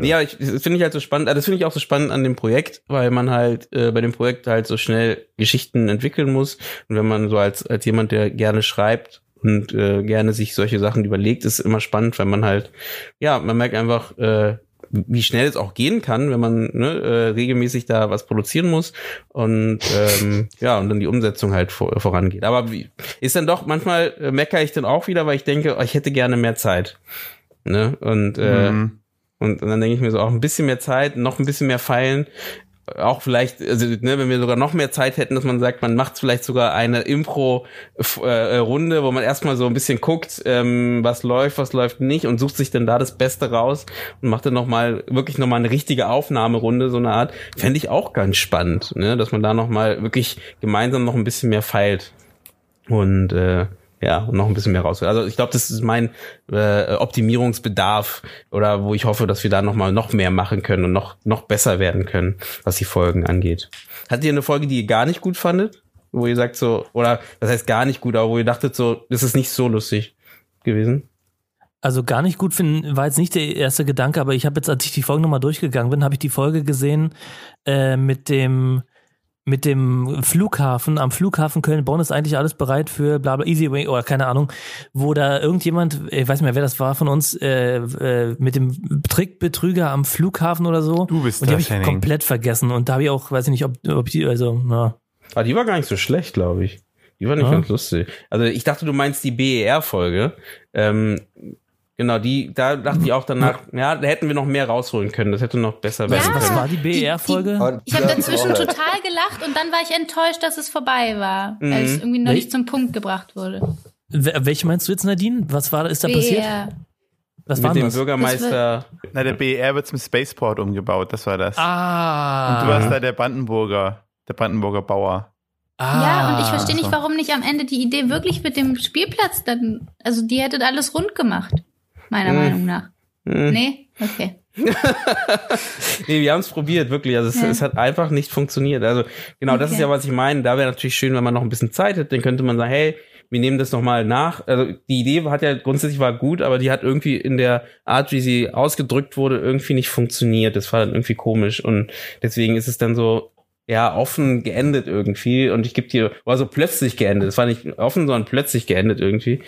Ja, ich, das finde ich halt so spannend. äh, Das finde ich auch so spannend an dem Projekt, weil man halt äh, bei dem Projekt halt so schnell Geschichten entwickeln muss. Und wenn man so als als jemand, der gerne schreibt und äh, gerne sich solche Sachen überlegt, ist immer spannend, wenn man halt ja, man merkt einfach, äh, wie schnell es auch gehen kann, wenn man ne, äh, regelmäßig da was produzieren muss und ähm, ja und dann die Umsetzung halt vor, vorangeht. Aber wie, ist dann doch manchmal äh, meckere ich dann auch wieder, weil ich denke, oh, ich hätte gerne mehr Zeit. Ne? Und äh, Mhm. und, und dann denke ich mir so, auch ein bisschen mehr Zeit, noch ein bisschen mehr feilen. Auch vielleicht, also ne, wenn wir sogar noch mehr Zeit hätten, dass man sagt, man macht vielleicht sogar eine Impro-Runde, wo man erstmal so ein bisschen guckt, ähm, was läuft, was läuft nicht und sucht sich dann da das Beste raus und macht dann nochmal, wirklich nochmal eine richtige Aufnahmerunde, so eine Art. Fände ich auch ganz spannend, ne, dass man da nochmal wirklich gemeinsam noch ein bisschen mehr feilt. Und äh, ja, und noch ein bisschen mehr raus. Also ich glaube, das ist mein äh, Optimierungsbedarf oder wo ich hoffe, dass wir da noch mal noch mehr machen können und noch noch besser werden können, was die Folgen angeht. Hattet ihr eine Folge, die ihr gar nicht gut fandet, wo ihr sagt so oder das heißt gar nicht gut, aber wo ihr dachtet so, das ist nicht so lustig gewesen? Also gar nicht gut finden war jetzt nicht der erste Gedanke, aber ich habe jetzt, als ich die Folge nochmal durchgegangen bin, habe ich die Folge gesehen äh, mit dem mit dem Flughafen, am Flughafen Köln-Bonn ist eigentlich alles bereit für bla bla Easyway oder keine Ahnung, wo da irgendjemand, ich weiß nicht mehr, wer das war von uns, äh, äh, mit dem Trickbetrüger am Flughafen oder so. Du bist Und die habe ich Henning. komplett vergessen. Und da habe ich auch, weiß ich nicht, ob, ob die, also, na. Ah, die war gar nicht so schlecht, glaube ich. Die war nicht Ja. ganz lustig. Also ich dachte, du meinst die BER-Folge. Ähm, genau, die, da dachte ich auch danach, ja, da hätten wir noch mehr rausholen können. Das hätte noch besser Ja. werden Was können. war die BER-Folge? Ich habe dazwischen total gelacht und dann war ich enttäuscht, dass es vorbei war, weil Mhm. es irgendwie noch nicht zum Punkt gebracht wurde. Wel- Welche meinst du jetzt, Nadine? Was war, ist da passiert? BR. Was war Mit dem das? Bürgermeister. Na, der BER wird zum Spaceport umgebaut, das war das. Ah. Und du warst da der Brandenburger, der Brandenburger Bauer. ah. Ja, und ich verstehe nicht, so. warum nicht am Ende die Idee wirklich mit dem Spielplatz dann, also die hätte alles rund gemacht, meiner Mhm. Meinung nach. Hm. Nee? Okay. nee, wir haben es probiert, wirklich. Also es, Ja. es hat einfach nicht funktioniert. Also genau, das ist Okay. ja, was ich meine. Da wäre natürlich schön, wenn man noch ein bisschen Zeit hätte. Dann könnte man sagen, hey, wir nehmen das nochmal nach. Also die Idee hat ja grundsätzlich war gut, aber die hat irgendwie in der Art, wie sie ausgedrückt wurde, irgendwie nicht funktioniert. Das war dann irgendwie komisch. Und deswegen ist es dann so, ja, offen geendet irgendwie. Und ich gebe dir, war so plötzlich geendet. Es war nicht offen, sondern plötzlich geendet irgendwie.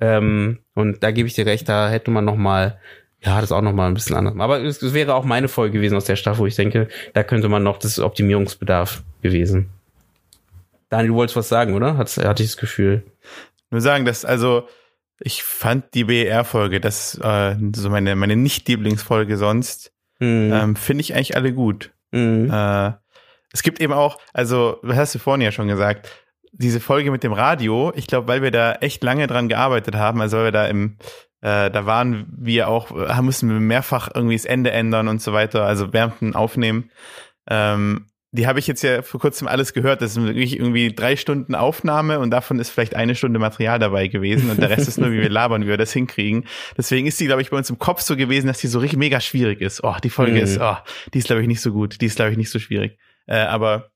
Ähm, und da gebe ich dir recht, da hätte man noch mal ja, das auch noch mal ein bisschen anders. Aber es, es wäre auch meine Folge gewesen aus der Staffel, wo ich denke, da könnte man noch das Optimierungsbedarf gewesen. Daniel, du wolltest was sagen, oder? Hat's, hatte ich das Gefühl. Nur sagen, dass also ich fand die BER-Folge, das äh, so meine meine nicht-Lieblingsfolge sonst, Hm. ähm, finde ich eigentlich alle gut. Hm. Äh, es gibt eben auch, also, das hast du vorhin ja schon gesagt, diese Folge mit dem Radio, ich glaube, weil wir da echt lange dran gearbeitet haben, also weil wir da im, äh, da waren wir auch, äh, mussten wir mehrfach irgendwie das Ende ändern und so weiter, also dem Aufnehmen. Ähm, die habe ich jetzt ja vor kurzem alles gehört. Das ist wirklich irgendwie drei Stunden Aufnahme und davon ist vielleicht eine Stunde Material dabei gewesen und der Rest ist nur, wie wir labern, wie wir das hinkriegen. Deswegen ist die, glaube ich, bei uns im Kopf so gewesen, dass die so richtig mega schwierig ist. Oh, die Folge Mhm. ist, oh, die ist, glaube ich, nicht so gut. Die ist, glaube ich, nicht so schwierig. Äh, aber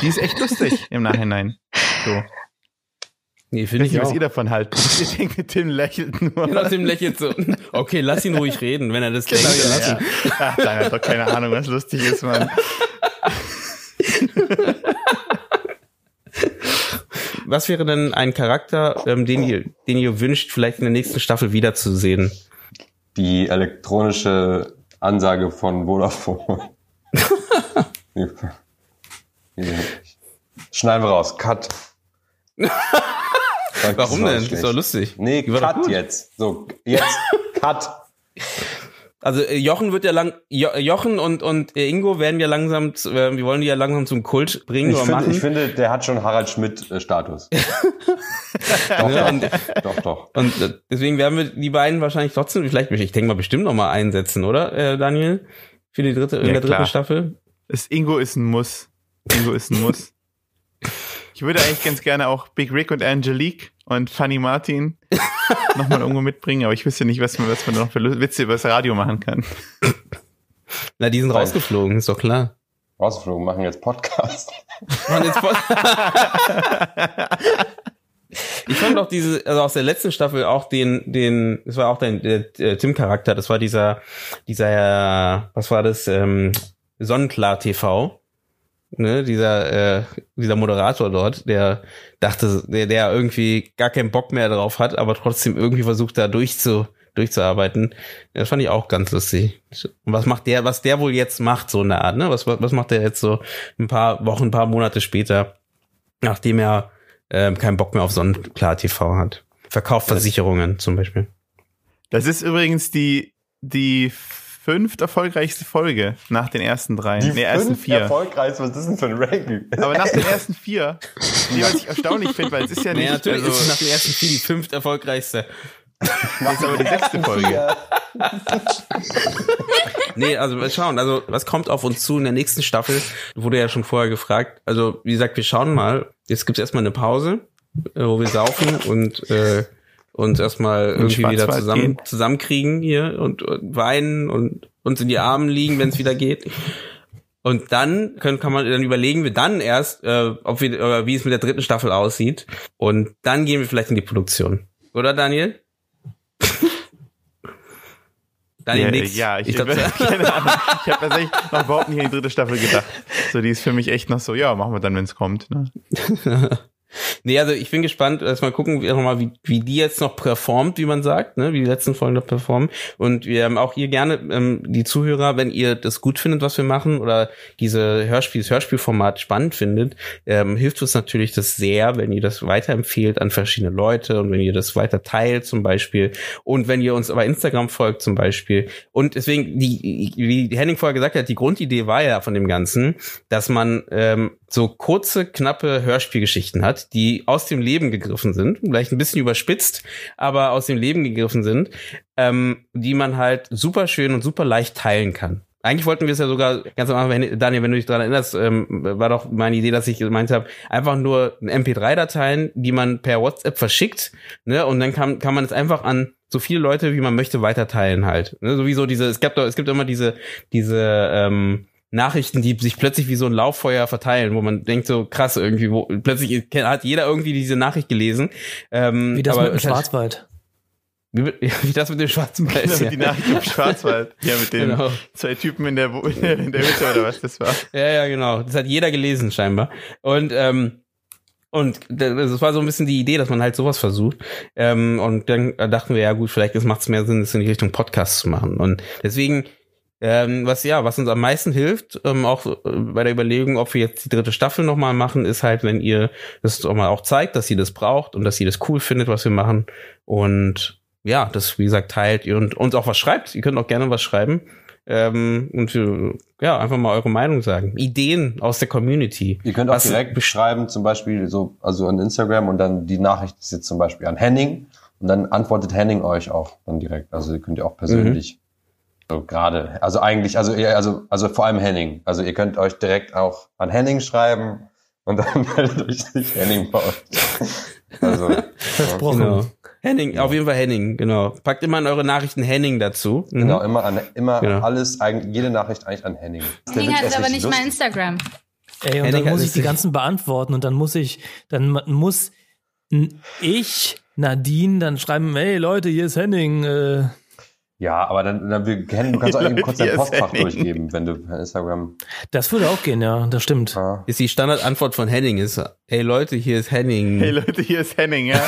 die ist echt lustig im Nachhinein. So. Nee, Ich finde weiß ich nicht, was auch. ihr davon haltet. Ich denke, Tim lächelt nur. Genau, Tim lächelt so. Okay, lass ihn ruhig reden, wenn er das denkt. Genau, lass ja. ihn. Ach, dann hat doch keine Ahnung, was lustig ist, Mann. Was wäre denn ein Charakter, ähm, den ihr, den ihr wünscht, vielleicht in der nächsten Staffel wiederzusehen? Die elektronische Ansage von Vodafone. Schneiden wir raus. Cut. Sag, Warum war denn? Das ist doch lustig. Nee, Die doch Cut jetzt. So, jetzt. Cut. Also äh, Jochen wird ja lang, jo Jochen und und äh, Ingo werden ja langsam, äh, wir wollen die ja langsam zum Kult bringen Ich oder finde, machen. ich finde, der hat schon Harald Schmidt-Status. doch, Ja, und- doch, doch, doch. Und äh, deswegen werden wir die beiden wahrscheinlich trotzdem, vielleicht, ich denke mal bestimmt noch mal einsetzen, oder, äh, Daniel? Für die dritte, in Ja, der dritten. Staffel? Das Ingo ist ein Muss. Ingo ist ein Muss. Ich würde eigentlich ganz gerne auch Big Rick und Angelique und Funny Martin nochmal irgendwo mitbringen, aber ich wüsste nicht, was man, was man noch für Witze über das Radio machen kann. Na, die sind rausgeflogen, ist doch klar. Rausgeflogen, machen jetzt Podcast. Mann, jetzt voll- ich fand auch diese, also aus der letzten Staffel auch den, den, das war auch dein der, der Tim-Charakter, das war dieser, dieser, äh, was war das, ähm, Sonnenklar TV. Ne, dieser, äh, dieser Moderator dort, der dachte, der, der irgendwie gar keinen Bock mehr drauf hat, aber trotzdem irgendwie versucht, da durchzu, durchzuarbeiten. Das fand ich auch ganz lustig. Und was macht der, was der wohl jetzt macht, so eine Art, ne? Was, was was macht der jetzt so ein paar Wochen, ein paar Monate später, nachdem er ähm, keinen Bock mehr auf Sonnenklar TV hat? Verkauft Versicherungen zum Beispiel. Das ist übrigens die, die fünft erfolgreichste Folge nach den ersten drei. Die nee, ersten vier. erfolgreich, was ist das denn für ein Ranking? Aber nach den ersten vier, die was ich erstaunlich finde, weil es ist ja nicht, Nee, natürlich ist es also, nach den ersten vier die fünft erfolgreichste. das ist aber die sechste Folge. Nee, also mal schauen, also was kommt auf uns zu in der nächsten Staffel? Wurde ja schon vorher gefragt. Also wie gesagt, wir schauen mal. Jetzt gibt's erstmal eine Pause, äh, wo wir saufen und äh, uns erstmal irgendwie wieder zusammen gehen. zusammenkriegen hier und, und weinen und uns in die Armen liegen, wenn es wieder geht. Und dann können, kann man dann überlegen wir dann erst, äh, ob wir, äh, wie es mit der dritten Staffel aussieht. Und dann gehen wir vielleicht in die Produktion. Oder Daniel? Daniel Ja, nix. ja, ich, ich glaub, keine Ahnung. Ich habe tatsächlich noch überhaupt nicht an die dritte Staffel gedacht. So, die ist für mich echt noch so, ja, machen wir dann, wenn es kommt. Ne? Nee, also ich bin gespannt, erst mal gucken, wie, nochmal, wie, wie die jetzt noch performt, wie man sagt, ne, wie die letzten Folgen noch performen. Und wir haben auch hier gerne ähm, die Zuhörer, wenn ihr das gut findet, was wir machen, oder diese Hörspiel, das Hörspielformat spannend findet, ähm, hilft uns natürlich das sehr, wenn ihr das weiterempfehlt an verschiedene Leute und wenn ihr das weiter teilt zum Beispiel und wenn ihr uns bei Instagram folgt zum Beispiel. Und deswegen, die, wie Henning vorher gesagt hat, die Grundidee war ja von dem Ganzen, dass man ähm, so kurze, knappe Hörspielgeschichten hat, die aus dem Leben gegriffen sind, vielleicht ein bisschen überspitzt, aber aus dem Leben gegriffen sind, ähm, die man halt super schön und super leicht teilen kann. eigentlich wollten wir es ja sogar ganz am Anfang, Daniel, wenn du dich daran erinnerst, ähm, war doch meine Idee, dass ich gemeint habe, einfach nur MP3-Dateien, die man per WhatsApp verschickt, ne, und dann kann, kann man es einfach an so viele Leute, wie man möchte, weiterteilen halt. Ne, sowieso diese, es gibt doch, es gibt immer diese, diese, ähm, Nachrichten, die sich plötzlich wie so ein Lauffeuer verteilen, wo man denkt so krass irgendwie, wo plötzlich hat jeder irgendwie diese Nachricht gelesen. Ähm, Wie das aber mit dem Schwarzwald. Wie, wie das mit dem Schwarzwald ist, ja. Die Nachricht im Schwarzwald. Ja, mit den Genau. zwei Typen in der, in der, in der Hütte oder was das war. Ja, ja, genau. Das hat jeder gelesen scheinbar. Und ähm, und das war so ein bisschen die Idee, dass man halt sowas versucht. Ähm, und dann dachten wir, ja gut, vielleicht macht es mehr Sinn, das in die Richtung Podcast zu machen. Und deswegen, ähm, was ja, was uns am meisten hilft, ähm, auch äh, bei der Überlegung, ob wir jetzt die dritte Staffel nochmal machen, ist halt, wenn ihr das auch mal auch zeigt, dass ihr das braucht und dass ihr das cool findet, was wir machen. Und ja, das, wie gesagt, teilt ihr und uns auch was schreibt. Ihr könnt auch gerne was schreiben. Ähm, und ja, einfach mal eure Meinung sagen. Ideen aus der Community. Ihr könnt auch Was- direkt beschreiben, zum Beispiel so, also an Instagram und dann die Nachricht ist jetzt zum Beispiel an Henning und dann antwortet Henning euch auch dann direkt. Also ihr könnt ja auch persönlich so gerade, also eigentlich, also also also vor allem Henning. Also ihr könnt euch direkt auch an Henning schreiben und dann meldet euch nicht Henning bei euch. Also Versprochen. Genau. Henning, auf jeden Fall Henning, genau. Packt immer in eure Nachrichten Henning dazu. Mhm. genau immer an immer Genau. alles, eigentlich jede Nachricht eigentlich an Henning. Der Henning hat aber nicht mal lustig. Instagram. Ey, und Henning dann muss ich die ganzen beantworten und dann muss ich, dann muss ich, Nadine, dann schreiben, hey Leute, hier ist Henning. Äh, Ja, aber dann, dann wir kennen, du kannst auch eben kurz dein Postfach Henning. durchgeben, wenn du per Instagram. das würde auch gehen, ja, das stimmt. Ah. Ist die Standardantwort von Henning ist, hey Leute, hier ist Henning. Hey Leute, hier ist Henning, ja.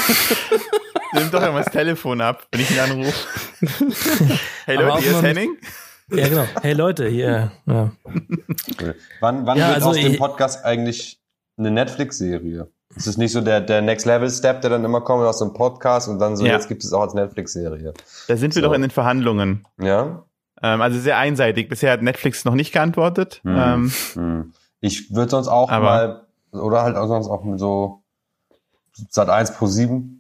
Nimm doch immer das Telefon ab, wenn ich ihn anrufe. Hey Leute, hier ist Henning. Ja, genau. Hey Leute, hier. Ja. Cool. Wann, wann Ja, wird also aus dem Podcast eigentlich eine Netflix-Serie? Ist es nicht so der, der Next Level Step, der dann immer kommt aus dem Podcast und dann so, Ja. jetzt gibt es auch als Netflix-Serie. Da sind wir So. doch in den Verhandlungen. Ja? Ähm, also sehr einseitig. Bisher hat Netflix noch nicht geantwortet. Hm. Ähm, Hm. Ich würde sonst auch mal, oder halt auch sonst auch mit so Sat 1 pro 7.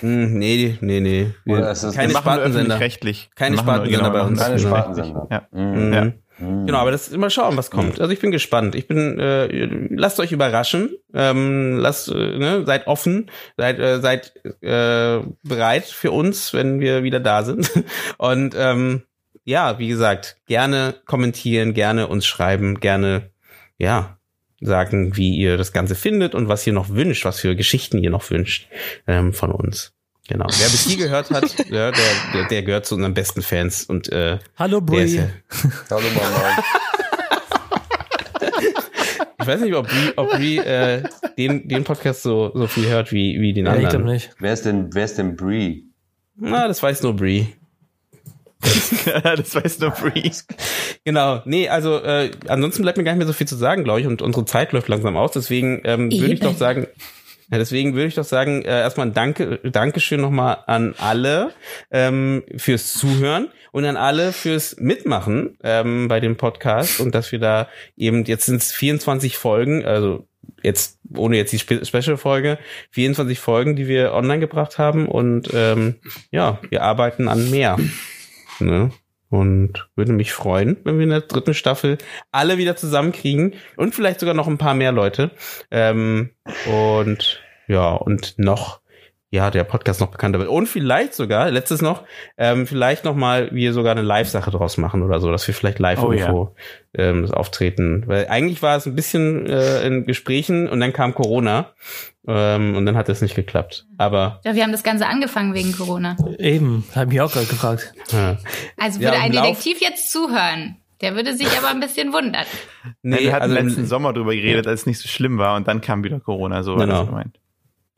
Hm, nee, nee, nee. Oder ist es- keine machen nur Spartensender. öffentlich-rechtlich. Keine Spartensender bei wir uns. Keine Spartensender. Ja. Mhm. Mhm. Mhm. Genau, aber das mal schauen, was kommt. Also ich bin gespannt. Ich bin, äh, lasst euch überraschen, ähm, lasst, äh, ne, seid offen, seid, äh, seid äh, bereit für uns, wenn wir wieder da sind. Und ähm, ja, wie gesagt, gerne kommentieren, gerne uns schreiben, gerne ja sagen, wie ihr das Ganze findet und was ihr noch wünscht, was für Geschichten ihr noch wünscht ähm, von uns. Genau. Wer bis hier gehört hat, ja, der, der, der gehört zu unseren besten Fans und äh, Hallo Brie. ja, Hallo Mama. Ich weiß nicht, ob Brie, ob Brie äh, den, den Podcast so, so viel hört wie, wie den Ja, ich anderen. glaube nicht. wer ist denn, wer ist denn Brie? Na, das weiß nur Brie. das weiß nur Breeze. Genau. Nee, also äh, ansonsten bleibt mir gar nicht mehr so viel zu sagen, glaube ich, und unsere Zeit läuft langsam aus. Deswegen ähm, würde ich doch sagen, ja, deswegen würde ich doch sagen, äh, erstmal ein Danke, Dankeschön nochmal an alle ähm, fürs Zuhören und an alle fürs Mitmachen ähm, bei dem Podcast und dass wir da eben, jetzt sind es 24 Folgen, also jetzt ohne jetzt die Spe Special-Folge, 24 Folgen, die wir online gebracht haben und ähm, ja, wir arbeiten an mehr. Ne? Und würde mich freuen, wenn wir in der dritten Staffel alle wieder zusammenkriegen und vielleicht sogar noch ein paar mehr Leute. Ähm, und ja, und noch, ja, der Podcast noch bekannter wird. Und vielleicht sogar, letztes noch, ähm, vielleicht noch mal wir sogar eine Live-Sache draus machen oder so, dass wir vielleicht live Oh, irgendwo ähm, das auftreten. Weil eigentlich war es ein bisschen äh, in Gesprächen und dann kam Corona ähm, und dann hat es nicht geklappt. Aber Ja, wir haben das Ganze angefangen wegen Corona. Eben, habe ich mich auch gerade gefragt. ja. Also Ja, würde im ein Lauf- Detektiv jetzt zuhören. Der würde sich aber ein bisschen wundern. Nee, wir hatten also im- letzten Sommer drüber geredet, als es nicht so schlimm war und dann kam wieder Corona, so war Genau. das gemeint.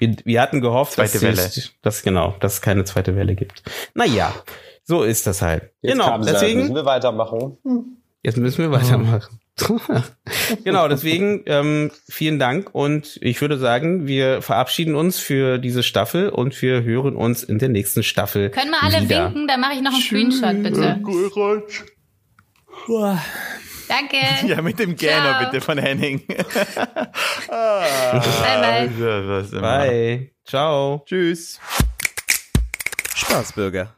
Wir, wir hatten gehofft, dass, Zweite Welle. es- dass genau, dass es keine zweite Welle gibt. Naja, so ist das halt. Jetzt genau, kam sie, müssen deswegen, wir weitermachen. jetzt müssen wir weitermachen. genau, deswegen ähm, vielen Dank und ich würde sagen, wir verabschieden uns für diese Staffel und wir hören uns in der nächsten Staffel. Können wir alle wieder. winken? Dann mache ich noch einen Screenshot, bitte. Danke. Ja, mit dem Gähner Ciao. bitte von Henning. ah, Bye, bye. Bye. Ciao. Tschüss. Spaßbürger.